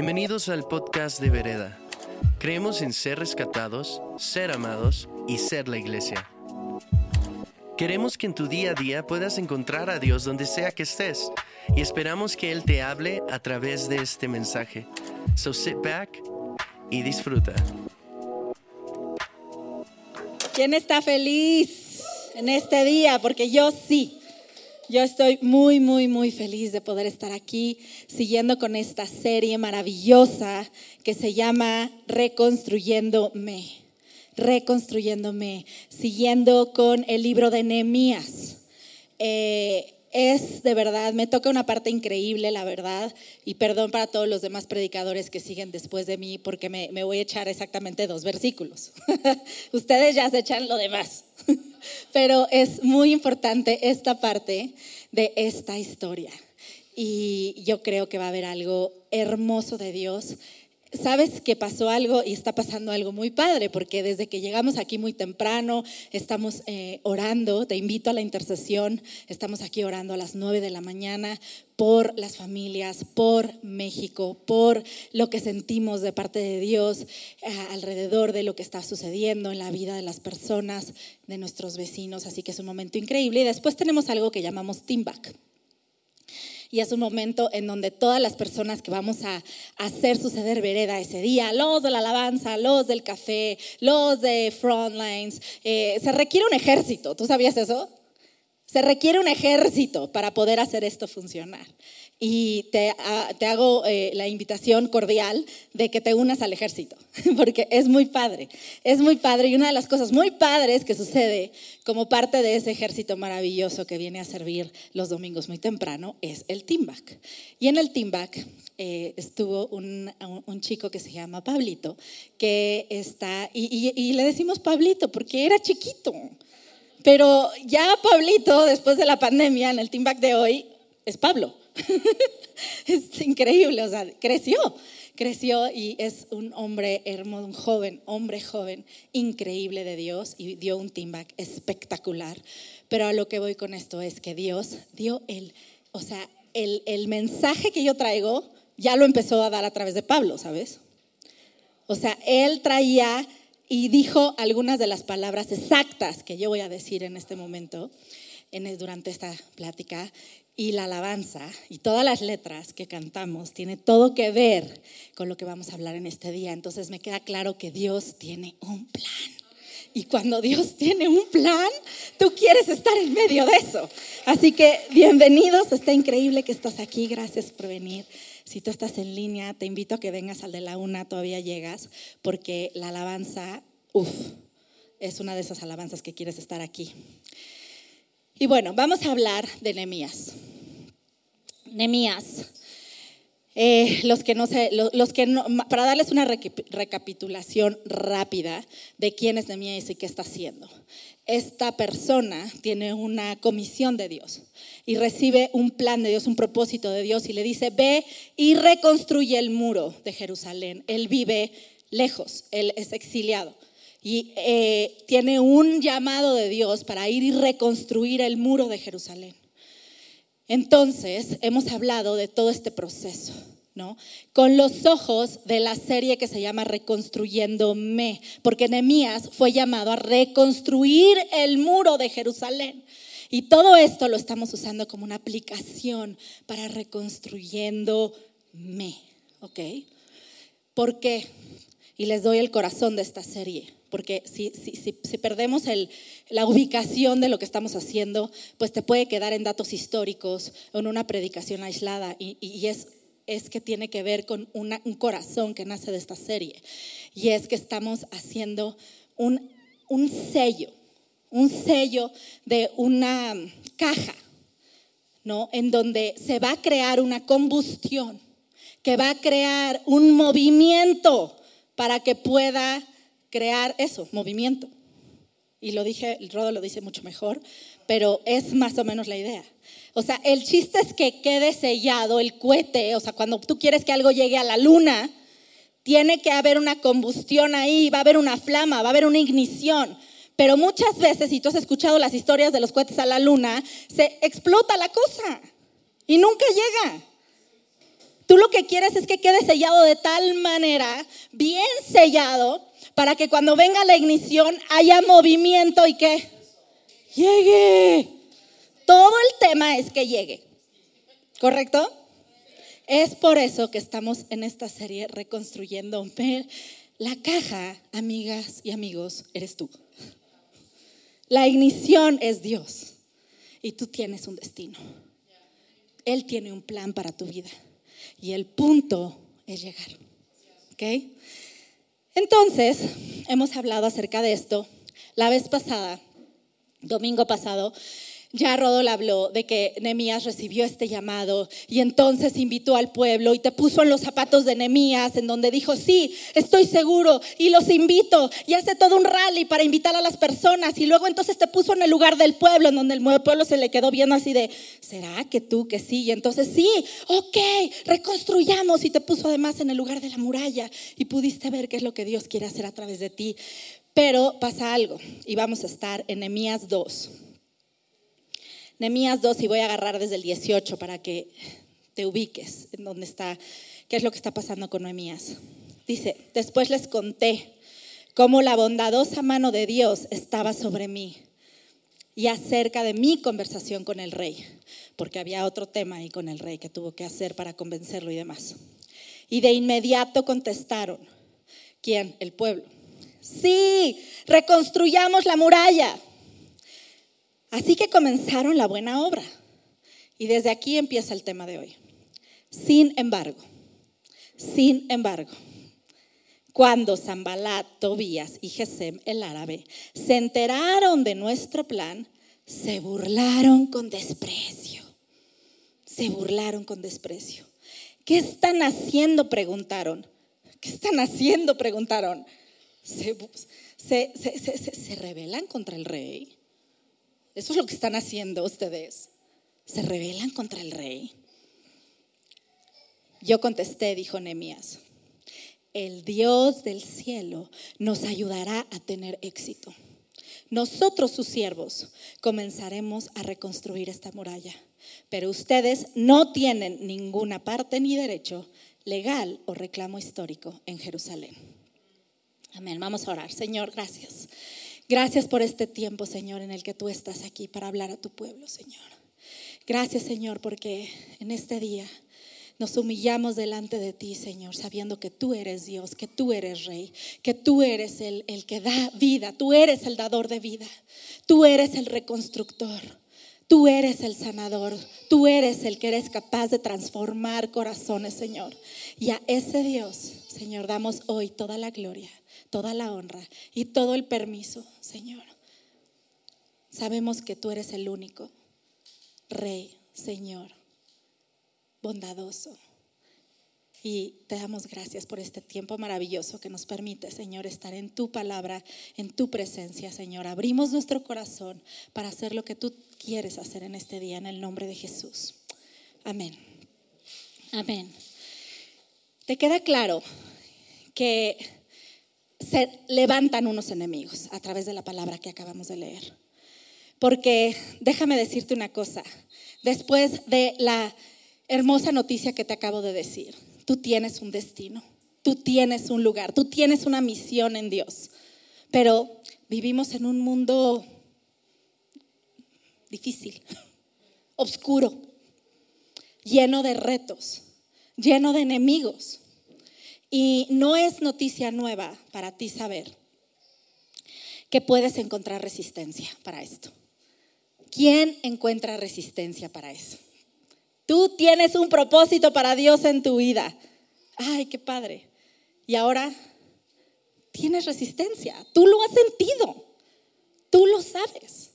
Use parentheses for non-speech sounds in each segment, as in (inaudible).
Bienvenidos al podcast de Vereda. Creemos en ser rescatados, ser amados y ser la iglesia. Queremos que en tu día a día puedas encontrar a Dios donde sea que estés y esperamos que Él te hable a través de este mensaje. So sit back y disfruta. ¿Quién está feliz en este día? Porque yo sí. Yo estoy muy, muy, muy feliz de poder estar aquí siguiendo con esta serie maravillosa que se llama Reconstruyéndome. Reconstruyéndome, siguiendo con el libro de Nehemías. Eh, es de verdad, me toca una parte increíble, la verdad, y perdón para todos los demás predicadores que siguen después de mí, porque me, voy a echar exactamente dos versículos. (laughs) Ustedes ya se echan lo demás, (laughs) pero es muy importante esta parte de esta historia. Y yo creo que va a haber algo hermoso de Dios sabes que pasó algo y está pasando algo muy padre, porque desde que llegamos aquí muy temprano, estamos eh, orando, te invito a la intercesión, estamos aquí orando a las 9 de la mañana por las familias, por México, por lo que sentimos de parte de Dios eh, alrededor de lo que está sucediendo en la vida de las personas, de nuestros vecinos, así que es un momento increíble. Y después tenemos algo que llamamos Team Back y es un momento en donde todas las personas que vamos a hacer suceder vereda ese día, los de la alabanza, los del café, los de Frontlines, eh, se requiere un ejército. ¿Tú sabías eso? Se requiere un ejército para poder hacer esto funcionar y te, ah, te hago eh, la invitación cordial de que te unas al ejército, (laughs) porque es muy padre, es muy padre y una de las cosas muy padres que sucede como parte de ese ejército maravilloso que viene a servir los domingos muy temprano es el teamback. Y en el teamback eh, estuvo un, un, chico que se llama Pablito, que está, y, y, y le decimos Pablito porque era chiquito. Pero ya Pablito, después de la pandemia, en el teamback de hoy, es Pablo. (laughs) es increíble, o sea, creció, creció y es un hombre hermoso, un joven, hombre joven, increíble de Dios y dio un team back espectacular. Pero a lo que voy con esto es que Dios dio el, o sea, el, el mensaje que yo traigo ya lo empezó a dar a través de Pablo, ¿sabes? O sea, él traía y dijo algunas de las palabras exactas que yo voy a decir en este momento, en, durante esta plática, y la alabanza y todas las letras que cantamos tiene todo que ver con lo que vamos a hablar en este día. Entonces me queda claro que Dios tiene un plan. Y cuando Dios tiene un plan, tú quieres estar en medio de eso. Así que bienvenidos, está increíble que estás aquí, gracias por venir. Si tú estás en línea, te invito a que vengas al de la una, todavía llegas, porque la alabanza, uff, es una de esas alabanzas que quieres estar aquí. Y bueno, vamos a hablar de Nemías. Nemías. Eh, los que no los, que para darles una recapitulación rápida de quién es Nemías y qué está haciendo. Esta persona tiene una comisión de Dios y recibe un plan de Dios, un propósito de Dios y le dice, ve y reconstruye el muro de Jerusalén. Él vive lejos, él es exiliado y eh, tiene un llamado de Dios para ir y reconstruir el muro de Jerusalén. Entonces, hemos hablado de todo este proceso, ¿no? Con los ojos de la serie que se llama Reconstruyéndome, porque Nehemías fue llamado a reconstruir el muro de Jerusalén. Y todo esto lo estamos usando como una aplicación para reconstruyéndome, ¿ok? ¿Por qué? Y les doy el corazón de esta serie porque si, perdemos la ubicación de lo que estamos haciendo, pues te puede quedar en datos históricos o en una predicación aislada y, es, es, que tiene que ver con un corazón que nace de esta serie y es que estamos haciendo un, un sello, un sello de una caja, ¿no? En donde se va a crear una combustión, que va a crear un movimiento para que pueda crear eso, movimiento. Y lo dije, el Rodo lo dice mucho mejor, pero es más o menos la idea. O sea, el chiste es que quede sellado el cohete, o sea, cuando tú quieres que algo llegue a la luna, tiene que haber una combustión ahí, va a haber una flama, va a haber una ignición. Pero muchas veces, si tú has escuchado las historias de los cohetes a la luna, se explota la cosa y nunca llega. Tú lo que quieres es que quede sellado de tal manera, bien sellado, para que cuando venga la ignición haya movimiento y que llegue. Todo el tema es que llegue. ¿Correcto? Es por eso que estamos en esta serie reconstruyendo. La caja, amigas y amigos, eres tú. La ignición es Dios y tú tienes un destino. Él tiene un plan para tu vida y el punto es llegar. ¿Ok? Entonces, hemos hablado acerca de esto. La vez pasada, domingo pasado, ya Rodol habló de que Nemías recibió este llamado y entonces invitó al pueblo y te puso en los zapatos de Nemías, en donde dijo, sí, estoy seguro y los invito y hace todo un rally para invitar a las personas y luego entonces te puso en el lugar del pueblo, en donde el pueblo se le quedó viendo así de, ¿será que tú que sí? Y entonces sí, ok, reconstruyamos y te puso además en el lugar de la muralla y pudiste ver qué es lo que Dios quiere hacer a través de ti. Pero pasa algo y vamos a estar en Nemías 2. Nemías 2 y voy a agarrar desde el 18 para que te ubiques en dónde está, qué es lo que está pasando con Nemías. Dice, después les conté cómo la bondadosa mano de Dios estaba sobre mí y acerca de mi conversación con el rey, porque había otro tema ahí con el rey que tuvo que hacer para convencerlo y demás. Y de inmediato contestaron, ¿quién? El pueblo. Sí, reconstruyamos la muralla. Así que comenzaron la buena obra. Y desde aquí empieza el tema de hoy. Sin embargo, sin embargo, cuando Zambalat, Tobías y Gesem, el árabe, se enteraron de nuestro plan, se burlaron con desprecio. Se burlaron con desprecio. ¿Qué están haciendo? Preguntaron. ¿Qué están haciendo? Preguntaron. Se, se, se rebelan contra el rey. Eso es lo que están haciendo ustedes. ¿Se rebelan contra el rey? Yo contesté, dijo Nehemías, el Dios del cielo nos ayudará a tener éxito. Nosotros, sus siervos, comenzaremos a reconstruir esta muralla, pero ustedes no tienen ninguna parte ni derecho legal o reclamo histórico en Jerusalén. Amén. Vamos a orar. Señor, gracias. Gracias por este tiempo, Señor, en el que tú estás aquí para hablar a tu pueblo, Señor. Gracias, Señor, porque en este día nos humillamos delante de ti, Señor, sabiendo que tú eres Dios, que tú eres Rey, que tú eres el, el que da vida, tú eres el dador de vida, tú eres el reconstructor. Tú eres el sanador, tú eres el que eres capaz de transformar corazones, Señor. Y a ese Dios, Señor, damos hoy toda la gloria toda la honra y todo el permiso, Señor. Sabemos que tú eres el único Rey, Señor, bondadoso. Y te damos gracias por este tiempo maravilloso que nos permite, Señor, estar en tu palabra, en tu presencia, Señor. Abrimos nuestro corazón para hacer lo que tú quieres hacer en este día, en el nombre de Jesús. Amén. Amén. ¿Te queda claro que se levantan unos enemigos a través de la palabra que acabamos de leer. Porque déjame decirte una cosa, después de la hermosa noticia que te acabo de decir, tú tienes un destino, tú tienes un lugar, tú tienes una misión en Dios, pero vivimos en un mundo difícil, (laughs) oscuro, lleno de retos, lleno de enemigos. Y no es noticia nueva para ti saber que puedes encontrar resistencia para esto. ¿Quién encuentra resistencia para eso? Tú tienes un propósito para Dios en tu vida. Ay, qué padre. Y ahora tienes resistencia. Tú lo has sentido. Tú lo sabes.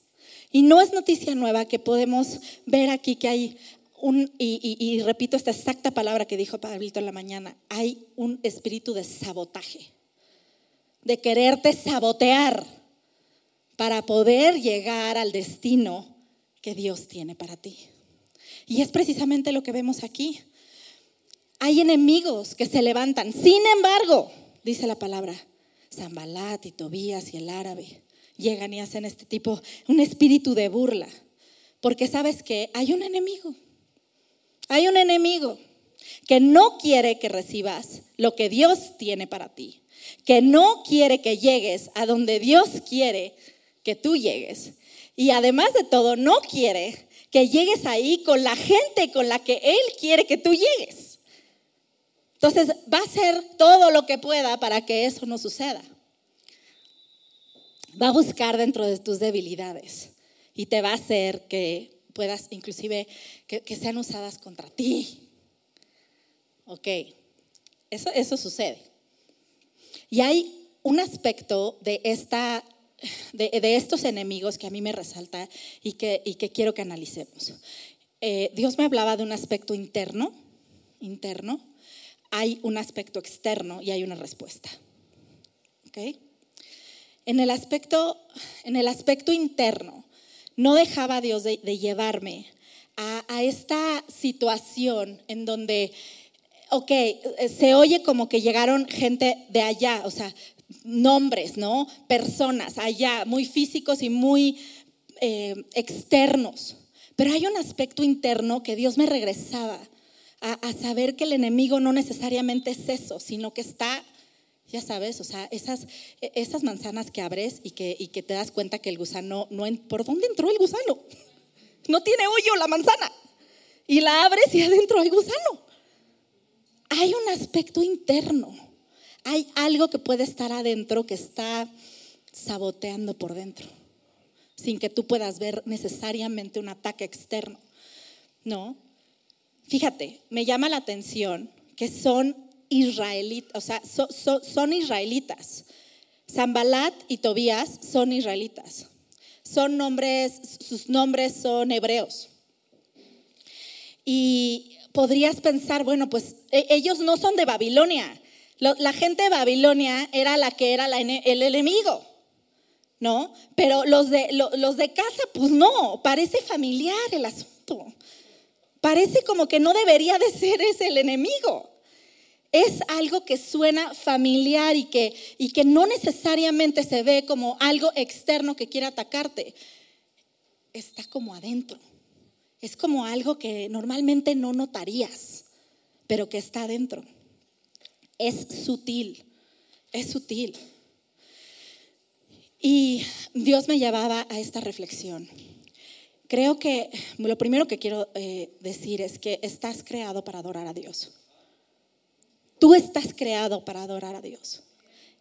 Y no es noticia nueva que podemos ver aquí que hay y, repito esta exacta palabra que dijo Pablito en la mañana, hay un espíritu de sabotaje, de quererte sabotear para poder llegar al destino que Dios tiene para ti. Y es precisamente lo que vemos aquí. Hay enemigos que se levantan. Sin embargo, dice la palabra, Zambalat y Tobías y el árabe llegan y hacen este tipo, un espíritu de burla. Porque sabes que hay un enemigo hay un enemigo. que no quiere que recibas lo que Dios tiene para ti, que no quiere que llegues a donde Dios quiere que tú llegues. Y además de todo, no quiere que llegues ahí con la gente con la que Él quiere que tú llegues. Entonces va a hacer todo lo que pueda para que eso no suceda. Va a buscar dentro de tus debilidades y te va a hacer que puedas inclusive que, sean usadas contra ti. Ok, eso, eso sucede. Y hay un aspecto de, esta, de, estos enemigos que a mí me resalta y que, y que quiero que analicemos. Eh, Dios me hablaba de un aspecto interno, interno, hay un aspecto externo y hay una respuesta. ¿Ok? En el aspecto, en el aspecto interno, no dejaba Dios de, llevarme a, esta situación en donde, ok, se oye como que llegaron gente de allá, o sea, nombres, ¿no? Personas allá, muy físicos y muy eh, externos. Pero hay un aspecto interno que Dios me regresaba a, a, saber que el enemigo no necesariamente es eso, sino que está ya sabes, o sea, esas, e, esas manzanas que abres y que, y que te das cuenta que el gusano, no, ¿por dónde entró el gusano? No tiene hoyo la manzana. Y la abres y (laughs) adentro hay gusano. Hay un aspecto interno. Hay algo que puede estar adentro que está saboteando por dentro, sin que tú puedas ver necesariamente un ataque externo. ¿No? Fíjate, me llama la atención que son israelitas, o sea, son israelitas. Zambalat y Tobías son israelitas. Son nombres, sus nombres son hebreos. Y podrías pensar, bueno, pues e, ellos no son de Babilonia. La gente de Babilonia era la que era el enemigo, ¿no? Pero los de, los de casa, pues no, parece familiar el asunto. Parece como que no debería de ser ese el enemigo es algo que suena familiar y que, y que no necesariamente se ve como algo externo que quiere atacarte. Está como adentro. Es como algo que normalmente no notarías, pero que está adentro. Es sutil, es sutil. Y Dios me llevaba a esta reflexión. Creo que lo primero que quiero eh, decir es que estás creado para adorar a Dios. Tú estás creado para adorar a Dios.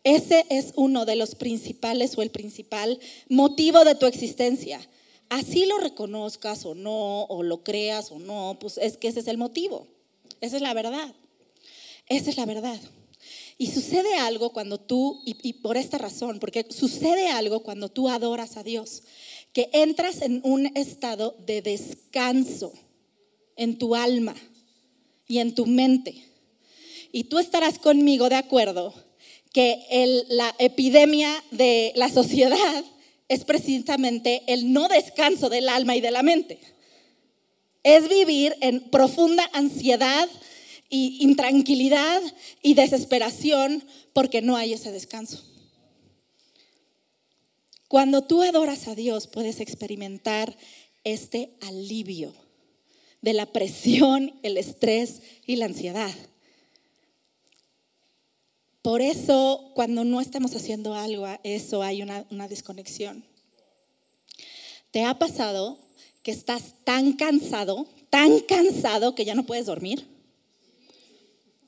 Ese es uno de los principales o el principal motivo de tu existencia. Así lo reconozcas o no, o lo creas o no, pues es que ese es el motivo. Esa es la verdad. Esa es la verdad. Y sucede algo cuando tú, y, por esta razón, porque sucede algo cuando tú adoras a Dios, que entras en un estado de descanso en tu alma y en tu mente. Y tú estarás conmigo de acuerdo que la epidemia de la sociedad es precisamente el no descanso del alma y de la mente. Es vivir en profunda ansiedad y intranquilidad y desesperación porque no hay ese descanso. Cuando tú adoras a Dios puedes experimentar este alivio de la presión, el estrés y la ansiedad. Por eso, cuando no estamos haciendo algo, eso hay una, desconexión. ¿Te ha pasado que estás tan cansado, tan cansado que ya no puedes dormir?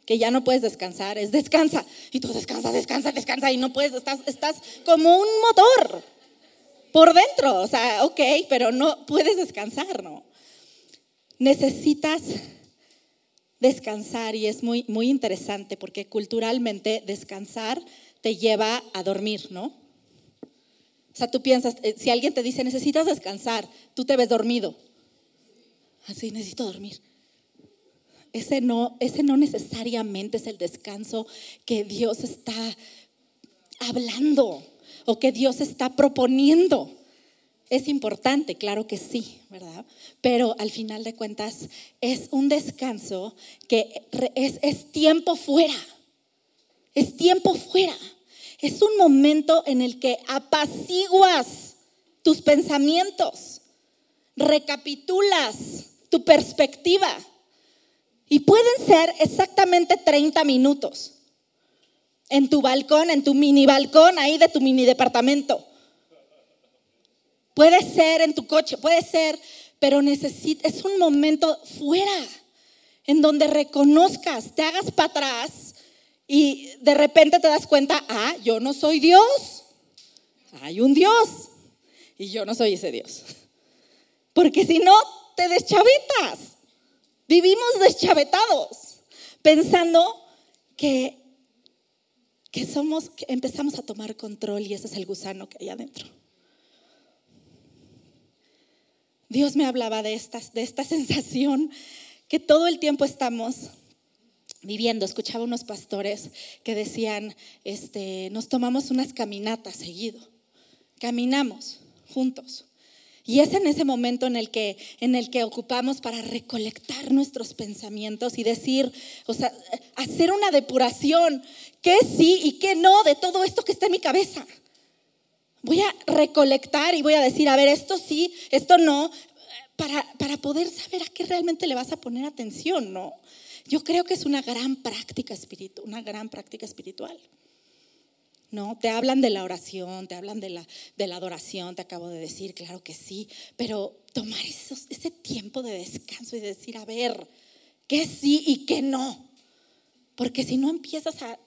Que ya no puedes descansar, es descansa. Y tú descansa, descansa, descansa y no puedes, estás, estás como un motor por dentro. O sea, ok, pero no puedes descansar, ¿no? Necesitas descansar y es muy, muy interesante porque culturalmente descansar te lleva a dormir, ¿no? O sea, tú piensas, eh, si alguien te dice necesitas descansar, tú te ves dormido. Así, ah, necesito dormir. Ese no, ese no necesariamente es el descanso que Dios está hablando o que Dios está proponiendo. Es importante, claro que sí, ¿verdad? Pero al final de cuentas es un descanso que es, tiempo fuera. Es tiempo fuera. Es un momento en el que apaciguas tus pensamientos, recapitulas tu perspectiva Y pueden ser exactamente 30 minutos en tu balcón, en tu mini balcón ahí de tu mini departamento. Puede ser en tu coche, puede ser, pero necesita, es un momento fuera en donde reconozcas, te hagas para atrás y de repente te das cuenta, ah, yo no soy Dios, hay un Dios y yo no soy ese Dios. Porque si no, te deschavetas. Vivimos deschavetados, pensando que, que somos, que empezamos a tomar control y ese es el gusano que hay adentro. Dios me hablaba de esta, de esta (laughs) sensación que todo el tiempo estamos viviendo. Escuchaba unos pastores que decían, este, nos tomamos unas caminatas seguido, caminamos juntos. Y es en ese momento en el que, en el que ocupamos para recolectar nuestros pensamientos y decir, o sea, hacer una depuración, qué sí y qué no de todo esto que está en mi cabeza. Voy a recolectar y voy a decir, a ver, esto sí, esto no, para, para poder saber a qué realmente le vas a poner atención, ¿no? Yo creo que es una gran práctica espiritual, una gran práctica espiritual. ¿no? Te hablan de la oración, te hablan de la, de la adoración, te acabo de decir, claro que sí, pero tomar ese tiempo de descanso y decir, a ver, qué sí y qué no. Porque si no empiezas a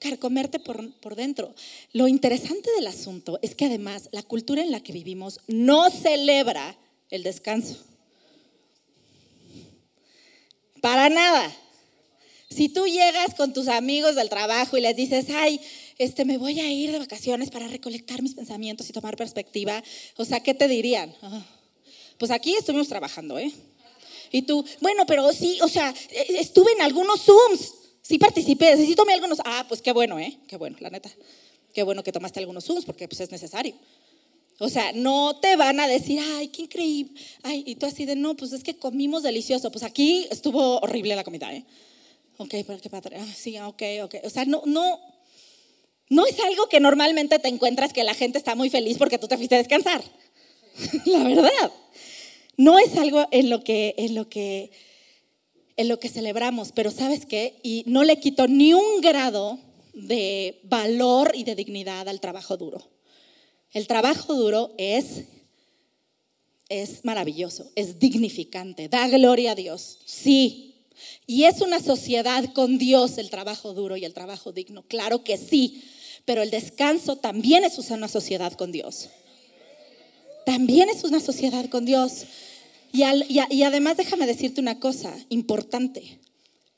carcomerte por, por dentro. Lo interesante del asunto es que además la cultura en la que vivimos no celebra el descanso. Para nada. Si tú llegas con tus amigos del trabajo y les dices, ay, este, me voy a ir de vacaciones para recolectar mis pensamientos y tomar perspectiva, o sea, ¿qué te dirían? Ah, pues aquí estuvimos trabajando, ¿eh? Y tú, bueno, pero sí, o sea, e, estuve en algunos Zooms, sí participé, sí tomé algunos, ah, pues qué bueno, ¿eh? Qué bueno, la neta. Qué bueno que tomaste algunos Zooms porque pues es necesario. O sea, no te van a decir, ay, qué increíble. Ay, y tú así de, no, pues es que comimos delicioso. Pues aquí estuvo horrible la comida, ¿eh? Ok, pero qué padre. Ah, sí, ok, ok. O sea, no, no, no es algo que normalmente te encuentras que la gente está muy feliz porque tú te fuiste a descansar. (laughs) la verdad. No es algo en lo que, en lo que, en lo que celebramos, pero ¿sabes qué? Y no le quito ni un grado de valor y de dignidad al trabajo duro. El trabajo duro es, es maravilloso, es dignificante, da gloria a Dios, sí. Y es una sociedad con Dios el trabajo duro y el trabajo digno, claro que sí pero el descanso también es una sociedad con Dios. También es una sociedad con Dios. Y, además déjame decirte una cosa importante.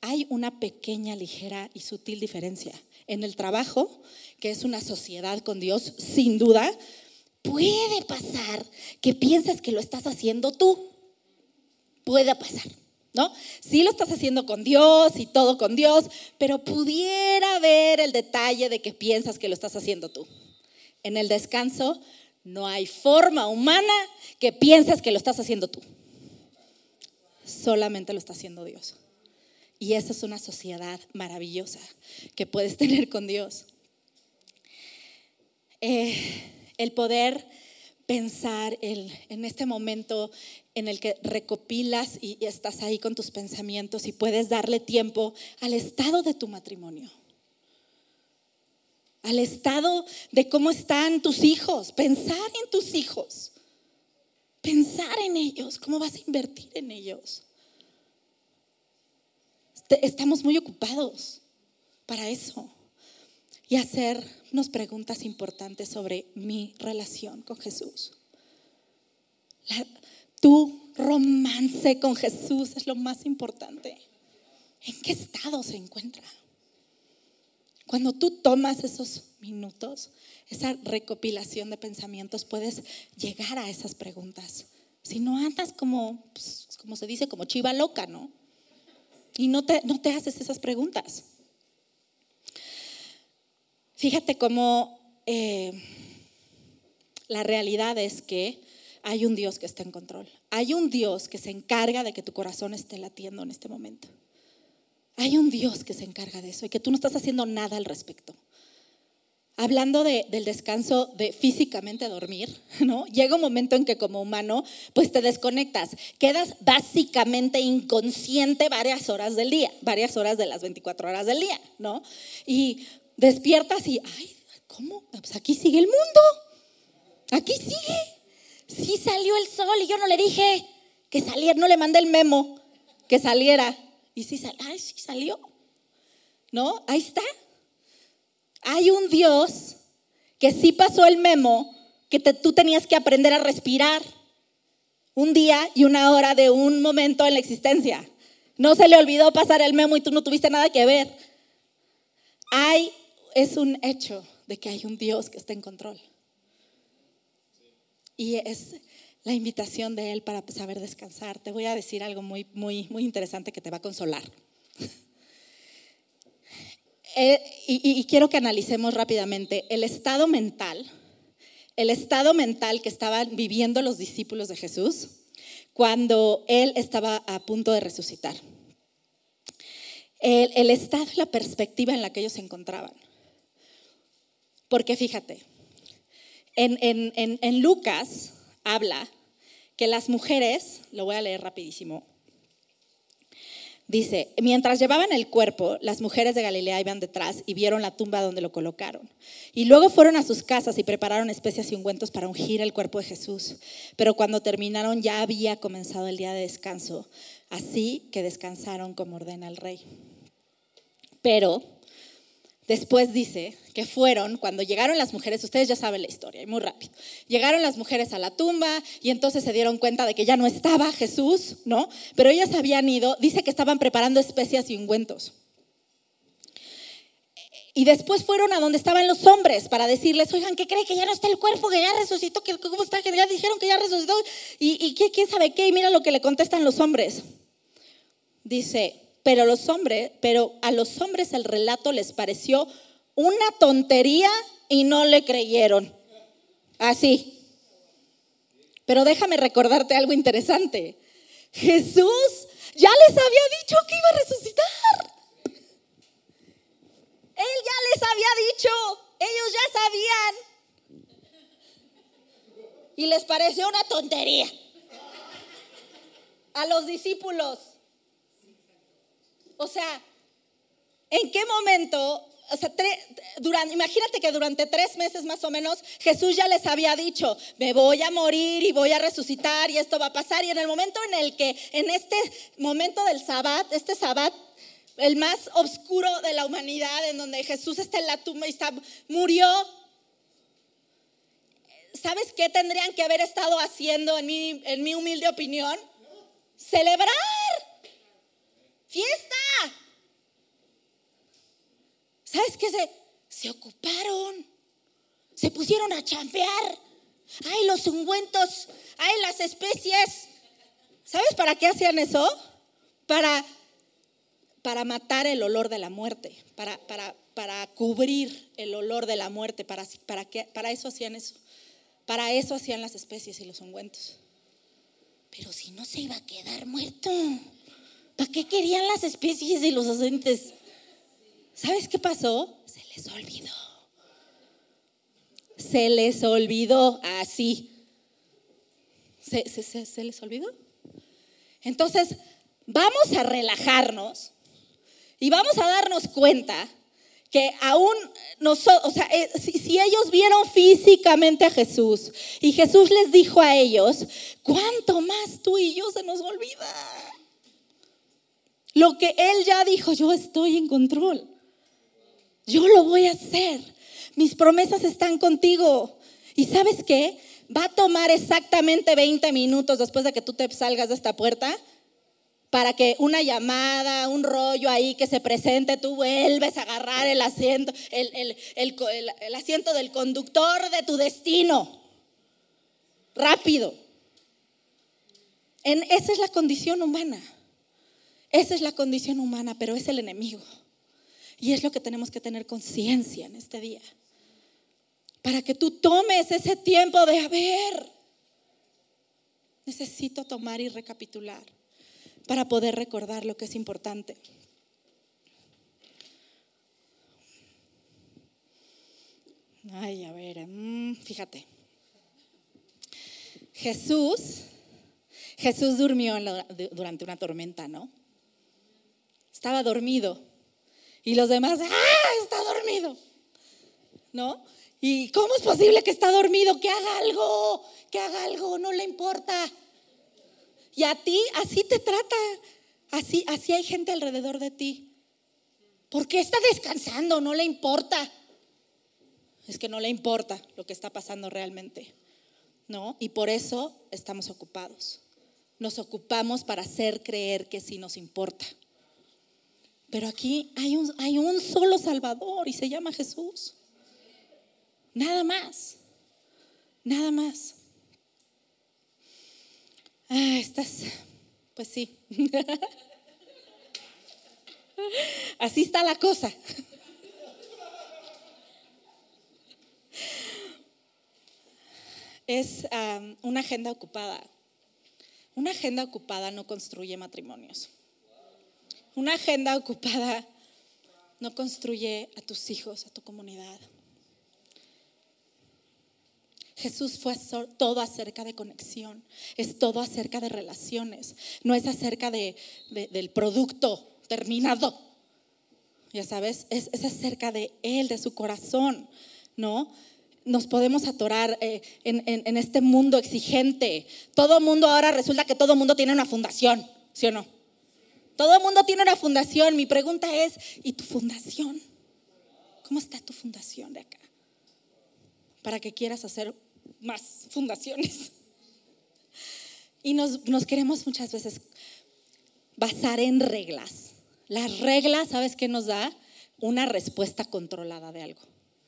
Hay una pequeña, ligera y sutil diferencia. En el trabajo, que es una sociedad con Dios, sin duda, puede pasar que piensas que lo estás haciendo tú. Puede pasar. ¿no? Sí lo estás haciendo con Dios y todo con Dios, pero pudiera haber el detalle de que piensas que lo estás haciendo tú. En el descanso no hay forma humana que pienses que lo estás haciendo tú. Solamente lo está haciendo Dios. Y esa es una sociedad maravillosa que puedes (laughs) tener con Dios. Eh, el poder pensar en este momento en el que recopilas y, estás ahí con tus pensamientos y puedes darle tiempo al estado de tu matrimonio, al estado de cómo están tus hijos, pensar en tus hijos, pensar en ellos, cómo vas a invertir en ellos. Estamos muy ocupados para eso y hacernos preguntas importantes sobre mi relación con Jesús. Tu romance con Jesús es lo más importante. ¿En qué estado se encuentra? Cuando tú tomas esos minutos, esa recopilación de pensamientos, puedes llegar a esas preguntas. Si no andas como, pues, como se dice, como chiva loca, ¿no? Y no te, no te haces esas preguntas. Fíjate cómo eh, la realidad es que hay un Dios que está en control. Hay un Dios que se encarga de que tu corazón esté latiendo en este momento. Hay un Dios que se encarga de eso y que tú no estás haciendo nada al respecto. Hablando de, del descanso de físicamente dormir, (laughs) ¿no? Llega un momento en que como humano, pues te desconectas, quedas básicamente inconsciente varias horas del día, varias horas de las 24 horas del día, ¿no? Y despiertas y, ay, ¿cómo? Pues aquí sigue el mundo, aquí sigue. Sí salió el sol y yo no le dije que saliera, no le mandé el memo que saliera. Y sí, sal, ay, sí salió. ¿No? Ahí está hay un Dios que sí pasó el memo que tú tenías que aprender a respirar un día y una hora de un momento en la existencia. No se le olvidó pasar el memo y tú no tuviste nada que ver. Hay, es un hecho de que hay un Dios que está en control. Y es la invitación de Él para saber descansar. Te voy a decir algo muy, muy, muy interesante que te va a consolar. (laughs) Eh, y, quiero que analicemos rápidamente el estado mental, el estado mental que estaban viviendo los discípulos de Jesús cuando Él estaba a punto de resucitar. El, estado y la perspectiva en la que ellos se encontraban. Porque fíjate, en, en Lucas habla que las mujeres, lo voy a leer rapidísimo, Dice, mientras llevaban el cuerpo, las mujeres de Galilea iban detrás y vieron la tumba donde lo colocaron. Y luego fueron a sus casas y prepararon especias y ungüentos para ungir el cuerpo de Jesús. Pero cuando terminaron ya había comenzado el día de descanso, así que descansaron como ordena el rey. Pero Después dice que fueron, cuando llegaron las mujeres, ustedes ya saben la historia, muy rápido, llegaron las mujeres a la tumba y entonces se dieron cuenta de que ya no estaba Jesús, ¿no? Pero ellas habían ido, dice que estaban preparando especias y ungüentos. Y después fueron a donde estaban los hombres para decirles, oigan, ¿qué cree que ya no está el cuerpo, que ya resucitó, que cómo está, que ya dijeron que ya resucitó? ¿Y, y quién sabe qué? Y mira lo que le contestan los hombres. Dice, pero, los hombres, pero a los hombres el relato les pareció una tontería y no le creyeron. Así. Pero déjame recordarte algo interesante. Jesús ya les había dicho que iba a resucitar. Él ya les había dicho, ellos ya sabían. Y les pareció una tontería. A los discípulos. O sea, ¿en qué momento? O sea, durante, imagínate que durante tres meses más o menos Jesús ya les había dicho, me voy a morir y voy a resucitar y esto va a pasar. Y en el momento en el que, en este momento del sabbat, este sabbat, el más oscuro de la humanidad, en donde Jesús está en la tumba y está, murió. ¿Sabes qué tendrían que haber estado haciendo, en mi, en mi humilde opinión? Celebrar fiesta. ¿Sabes qué? Se, se ocuparon, se pusieron a champear. Ay, los ungüentos, ay, las especies. ¿Sabes para qué hacían eso? Para, para matar el olor de la muerte, para, para, para cubrir el olor de la muerte, para, para, qué, para eso hacían eso. Para eso hacían las especies y los ungüentos. Pero si no se iba a quedar muerto. ¿Para qué querían las especies y los aceites? ¿Sabes qué pasó? Se les olvidó. Se les olvidó así. ¿Se, les olvidó? Entonces, vamos a relajarnos y vamos a darnos cuenta que aún nosotros, o sea, eh, si, si, ellos vieron físicamente a Jesús y Jesús les dijo a ellos, ¿cuánto más tú y yo se nos olvida? Lo que Él ya dijo, yo estoy en control. Yo lo voy a hacer. Mis promesas están contigo. ¿Y sabes qué? Va a tomar exactamente 20 minutos después de que tú te salgas de esta puerta para que una llamada, un rollo ahí que se presente, tú vuelves a agarrar el asiento, el, el asiento del conductor de tu destino. Rápido. En, esa es la condición humana. Esa es la condición humana, pero es el enemigo. Y es lo que tenemos que tener conciencia en este día. Para que tú tomes ese tiempo de, a ver, necesito tomar y recapitular para poder recordar lo que es importante. Ay, a ver, mm, fíjate. Jesús, Jesús durmió durante una tormenta, ¿no? Estaba dormido. Y los demás, ¡ah! Está dormido. ¿No? ¿Y cómo es posible que está dormido? Que haga algo, que haga algo, no le importa. Y a ti así te trata. Así, así hay gente alrededor de ti. ¿Por qué está descansando? No le importa. Es que no le importa lo que está pasando realmente. ¿No? Y por eso estamos ocupados. Nos ocupamos para hacer creer que sí nos importa. Pero aquí hay un, hay un solo Salvador y se llama Jesús. Nada más. Nada más. Ah, estás, pues sí. (laughs) Así está la cosa. Es una agenda ocupada. Una agenda ocupada no construye matrimonios. Una agenda ocupada no construye a tus hijos, a tu comunidad. Jesús fue todo acerca de conexión, es todo acerca de relaciones, no es acerca de, del producto terminado. Ya sabes, es, acerca de Él, de su corazón, ¿no? Nos podemos atorar eh, en, en, este mundo exigente. Todo mundo ahora resulta que todo mundo tiene una fundación, ¿sí o no? Todo mundo tiene una fundación. Mi pregunta es, ¿y tu fundación? ¿Cómo está tu fundación de acá? Para que quieras hacer más fundaciones. Y nos, queremos muchas veces basar en reglas. Las reglas, ¿sabes qué nos da? Una respuesta controlada de algo.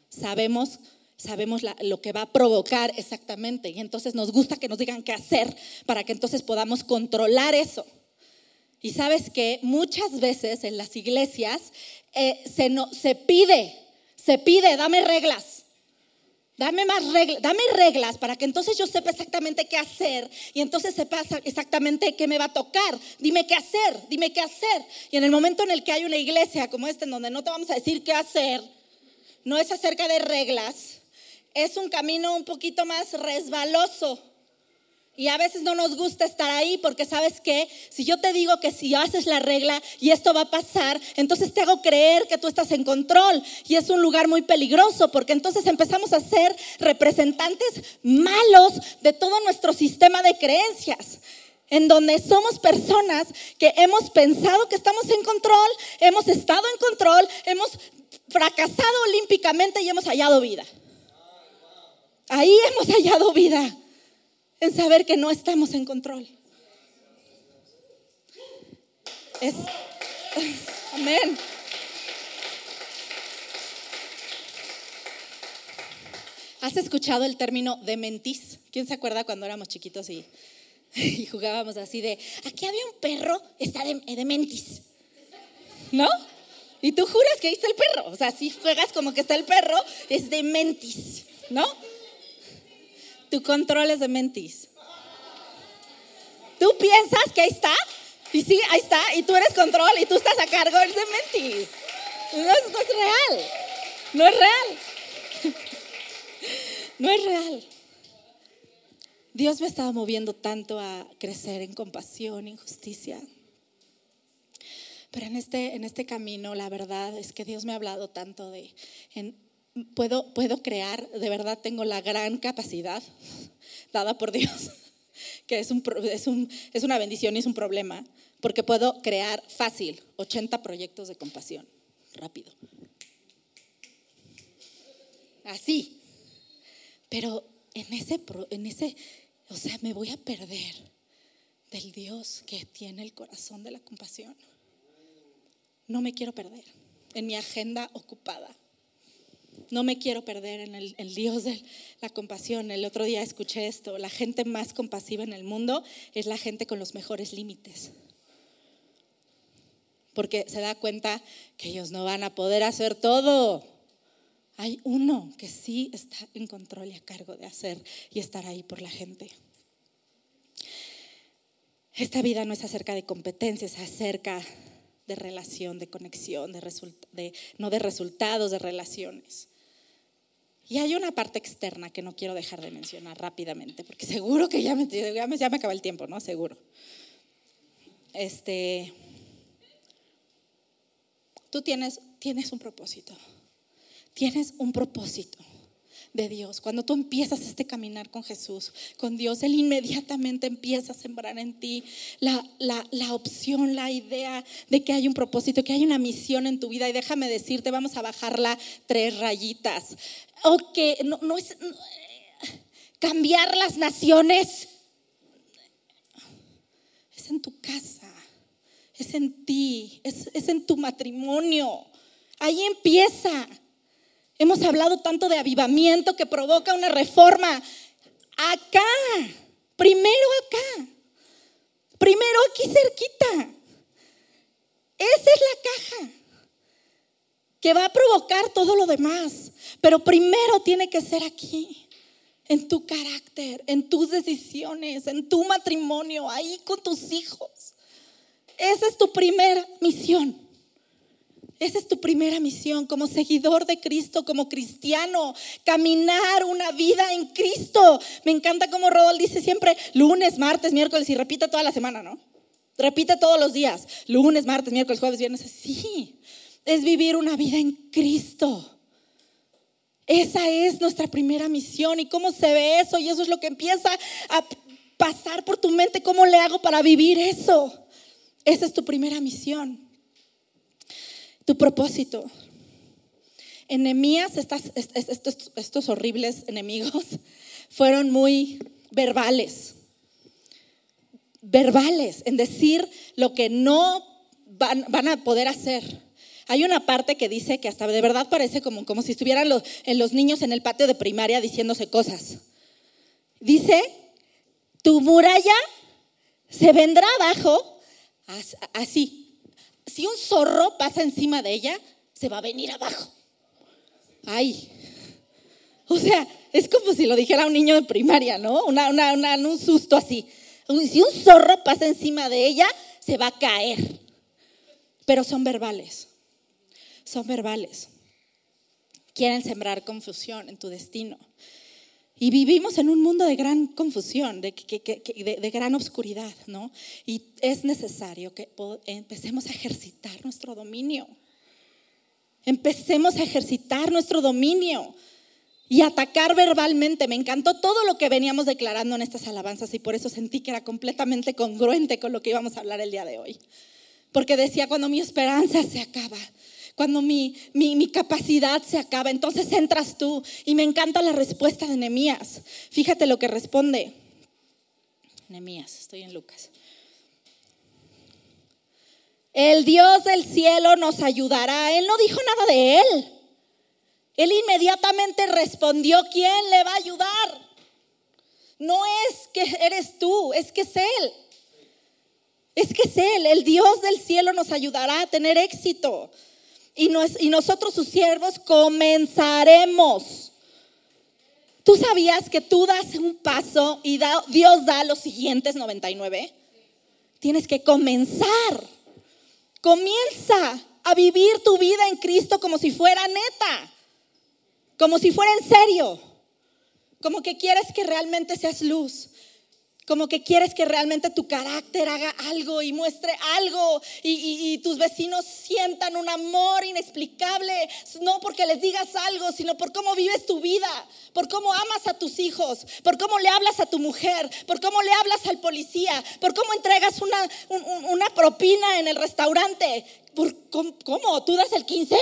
Sabemos, sabemos lo que va a provocar exactamente y entonces nos gusta que nos digan qué hacer para que entonces podamos controlar eso. Y sabes que muchas veces en las iglesias eh, se, se pide, se pide, dame reglas. Dame más reglas, dame reglas para que entonces yo sepa exactamente qué hacer y entonces sepa exactamente qué me va a tocar. Dime qué hacer, dime qué hacer. Y en el momento en el que hay una iglesia como esta en donde no te vamos a decir qué hacer, no es acerca de reglas, es un camino un poquito más resbaloso y a veces no nos gusta estar ahí porque sabes que si yo te digo que si haces la regla y esto va a pasar, entonces te hago creer que tú estás en control. Y es un lugar muy peligroso porque entonces empezamos a ser representantes malos de todo nuestro sistema de creencias en donde somos personas que hemos pensado que estamos en control, hemos estado en control, hemos fracasado olímpicamente y hemos hallado vida. Ahí hemos hallado vida en saber que no estamos en control. Amén. ¿Has escuchado el término de mentis? ¿Quién se acuerda cuando éramos chiquitos (laughs) y, jugábamos así de, aquí había un perro, está de, de mentis? ¿No? Y tú juras que ahí está el perro. O sea, si juegas como que está el perro, es de mentis, ¿no? Tu control es de mentis. Tú piensas que ahí está, y sí, ahí está, y tú eres control, y tú estás a cargo, de mentis. No es, no es real. No es real. (laughs) No es real. Dios me estaba moviendo tanto a crecer en compasión, en justicia. Pero en este, en este camino, la verdad es que Dios me ha hablado tanto de, en, puedo, puedo crear, de verdad tengo la gran capacidad (laughs) dada por Dios, (laughs) que es, un, es, un, es una bendición y es un problema, porque puedo crear fácil 80 proyectos de compasión, rápido. Así. Pero en ese, en ese, o sea, me voy a perder del Dios que tiene el corazón de la compasión. No me quiero perder en mi agenda ocupada. No me quiero perder en el, Dios de la compasión. El otro día escuché esto. La gente más compasiva en el mundo es la gente con los mejores límites. Porque se da cuenta que ellos no van a poder hacer todo. Hay uno que sí está en control y a cargo de hacer y estar ahí por la gente. Esta vida no es acerca de competencias, es acerca de relación, de conexión, de, no de resultados, de relaciones. Y hay una parte externa que no quiero dejar de mencionar rápidamente, porque seguro que ya me, ya me, ya me acaba el tiempo, ¿no? Seguro. Este, tú tienes, tienes un propósito. Tienes un propósito de Dios. Cuando tú empiezas este caminar con Jesús, con Dios, Él inmediatamente empieza a sembrar en ti la, la, opción, la idea de que hay un propósito, que hay una misión en tu vida. Y déjame decirte, vamos a bajarla tres rayitas. O que no, no es cambiar las naciones. Es en tu casa, es en ti, es, es en tu matrimonio. Ahí empieza. Hemos hablado tanto de avivamiento que provoca una reforma. Acá, primero acá, primero aquí cerquita. Esa es la caja que va a provocar todo lo demás. Pero primero tiene que ser aquí, en tu carácter, en tus decisiones, en tu matrimonio, ahí con tus hijos. Esa es tu primera misión. Esa es tu primera misión como seguidor de Cristo, como cristiano, caminar una vida en Cristo. Me encanta como Rodolfo dice siempre lunes, martes, miércoles y repite toda la semana, ¿no? Repite todos los días, lunes, martes, miércoles, jueves, viernes. Sí, es vivir una vida en Cristo. Esa es nuestra primera misión. ¿Y cómo se ve eso? Y eso es lo que empieza a pasar por tu mente. ¿Cómo le hago para vivir eso? Esa es tu primera misión tu propósito. Enemías, estos, estos horribles enemigos, (laughs) fueron muy verbales. Verbales, en decir lo que no van, van, a poder hacer. Hay una parte que dice que hasta de verdad parece como, como si estuvieran en los niños en el patio de primaria diciéndose cosas. Dice, tu muralla se vendrá abajo así, si un zorro pasa encima de ella, se va a venir abajo. Ay. O sea, es como si lo dijera un niño de primaria, ¿no? Una, un susto así. Si un zorro pasa encima de ella, se va a caer. Pero son verbales. Son verbales. Quieren sembrar confusión en tu destino. Y vivimos en un mundo de gran confusión, de, de, gran oscuridad, ¿no? Y es necesario que empecemos a ejercitar nuestro dominio. Empecemos a ejercitar nuestro dominio y atacar verbalmente. Me encantó todo lo que veníamos declarando en estas alabanzas y por eso sentí que era completamente congruente con lo que íbamos a hablar el día de hoy. Porque decía, cuando mi esperanza se acaba, cuando mi, mi, capacidad se acaba, entonces entras tú. Y me encanta la respuesta de Nehemías. Fíjate lo que responde. Nehemías, estoy en Lucas. El Dios del cielo nos ayudará. Él no dijo nada de él. Él inmediatamente respondió, ¿quién le va a ayudar? No es que eres tú, es que es Él. Es que es Él, el Dios del cielo nos ayudará a tener éxito y, nosotros sus siervos comenzaremos. ¿Tú sabías que tú das un paso y Dios da los siguientes 99? Tienes que comenzar. Comienza a vivir tu vida en Cristo como si fuera neta, como si fuera en serio, como que quieres que realmente seas luz, como que quieres que realmente tu carácter haga algo y muestre algo y, tus vecinos sientan un amor inexplicable, no porque les digas algo, sino por cómo vives tu vida, por cómo amas a tus hijos, por cómo le hablas a tu mujer, por cómo le hablas al policía, por cómo entregas una, una propina en el restaurante. ¿Cómo? ¿Tú das el 15?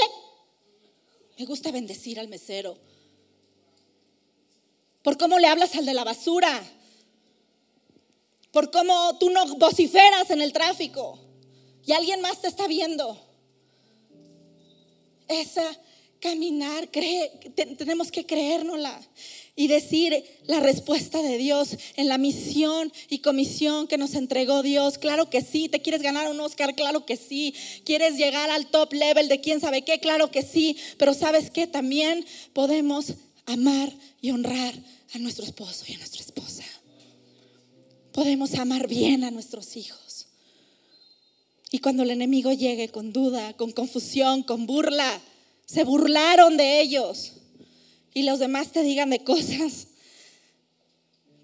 Me gusta bendecir al mesero. Por cómo le hablas al de la basura por cómo tú no vociferas en el tráfico y alguien más te está viendo. Esa caminar, tenemos que creérnosla y decir la respuesta de Dios en la misión y comisión que nos entregó Dios. Claro que sí, te quieres ganar un Oscar, claro que sí, quieres llegar al top level de quién sabe qué, claro que sí, pero sabes que también podemos amar y honrar a nuestro esposo y a nuestra esposa podemos amar bien a nuestros hijos. Y cuando el enemigo llegue con duda, con confusión, con burla, se burlaron de ellos. y los demás te digan de cosas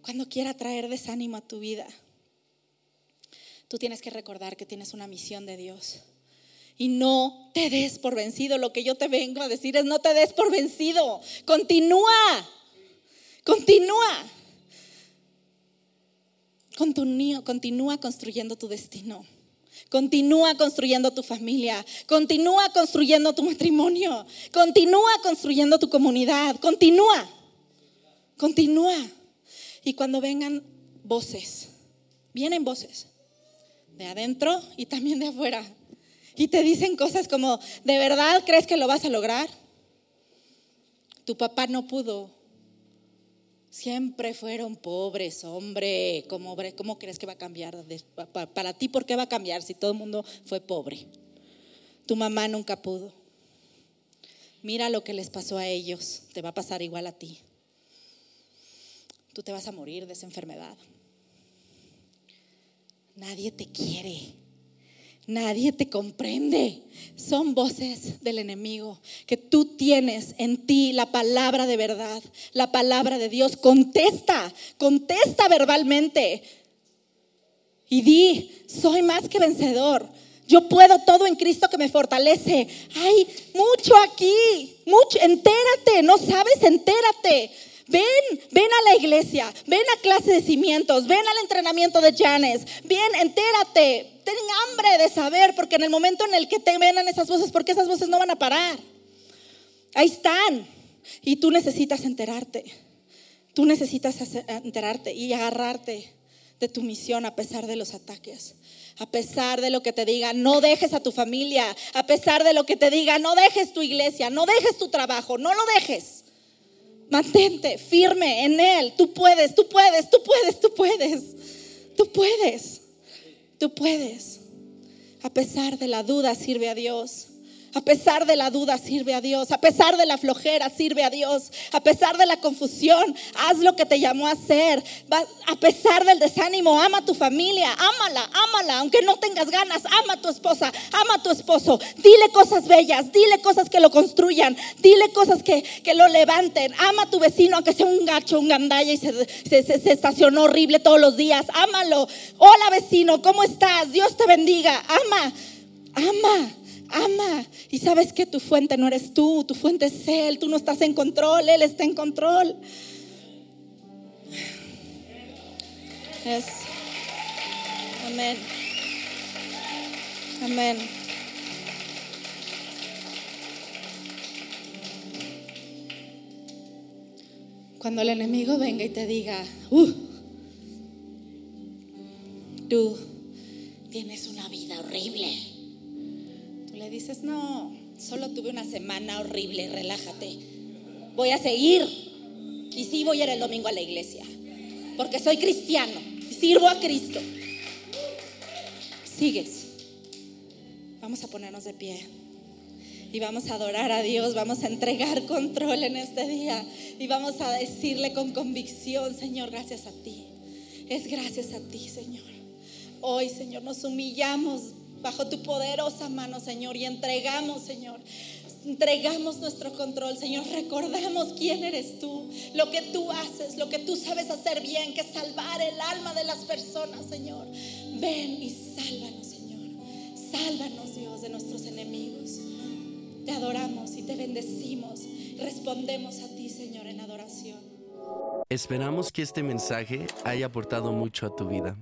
cuando quiera traer desánimo a tu vida. Tú tienes que recordar que tienes una misión de Dios. Y no te des por vencido. Lo que yo te vengo a decir es no te des por vencido. Continúa. Continúa. Continúa, construyendo tu destino. Continúa construyendo tu familia. Continúa construyendo tu matrimonio. Continúa construyendo tu comunidad. Continúa. Continúa. Y cuando vengan voces, vienen voces de adentro y también de afuera. Y te dicen cosas como, ¿de verdad crees que lo vas a lograr? Tu papá no pudo. Siempre fueron pobres, hombre. ¿Cómo, cómo crees que va a cambiar? Para ti, ¿por qué va a cambiar si todo el mundo fue pobre? Tu mamá nunca pudo. Mira lo que les pasó a ellos. Te va a pasar igual a ti. Tú te vas a morir de esa enfermedad. Nadie te quiere. Nadie te comprende. Son voces del enemigo que tú tienes en ti la palabra de verdad, la palabra de Dios. Contesta, contesta verbalmente. Y di, soy más que vencedor. Yo puedo todo en Cristo que me fortalece. Hay mucho aquí, mucho. Entérate, no sabes, entérate. Ven, ven a la iglesia, ven a clase de cimientos, ven al entrenamiento de Janes, ven, entérate, ten hambre de saber, porque en el momento en el que te venan esas voces, porque esas voces no van a parar. Ahí están. Y tú necesitas enterarte. Tú necesitas enterarte y agarrarte de tu misión a pesar de los ataques. A pesar de lo que te diga, no dejes a tu familia. A pesar de lo que te diga, no dejes tu iglesia, no dejes tu trabajo, no lo dejes. Mantente firme en Él. Tú puedes, tú puedes, tú puedes, tú puedes. Tú puedes. Tú puedes. A pesar de la duda, sirve a Dios. A pesar de la duda, sirve a Dios. A pesar de la flojera, sirve a Dios. A pesar de la confusión, haz lo que te llamó a hacer. A pesar del desánimo, ama a tu familia. Ámala, ámala. Aunque no tengas ganas, ama a tu esposa, ama a tu esposo. Dile cosas bellas, dile cosas que lo construyan. Dile cosas que, lo levanten. Ama a tu vecino, aunque sea un gacho, un gandalla y se, se estacionó horrible todos los días. Ámalo. Hola vecino, ¿cómo estás? Dios te bendiga. Ama, ama ama. Y sabes que tu fuente no eres tú, tu fuente es Él, tú no estás en control, Él está en control. Es. Amén. Amén. Cuando el enemigo venga y te diga, uh, tú tienes una vida horrible dices, no, solo tuve una semana horrible, relájate. Voy a seguir. Y sí voy a ir el domingo a la iglesia. Porque soy cristiano. Sirvo a Cristo. Sigues. Vamos a ponernos de pie. Y vamos a adorar a Dios, vamos a entregar control en este día y vamos a decirle con convicción, Señor, gracias a ti. Es gracias a ti, Señor. Hoy, Señor, nos humillamos bajo tu poderosa mano, Señor, y entregamos, Señor. Entregamos nuestro control, Señor. Recordamos quién eres tú, lo que tú haces, lo que tú sabes hacer bien, que es salvar el alma de las personas, Señor. Ven y sálvanos, Señor. Sálvanos, Dios, de nuestros enemigos. Te adoramos y te bendecimos. Respondemos a ti, Señor, en adoración. Esperamos que este mensaje haya aportado mucho a tu vida.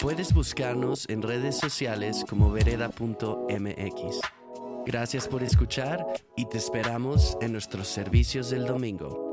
Puedes buscarnos en redes sociales como vereda.mx. Gracias por escuchar y te esperamos en nuestros servicios del domingo.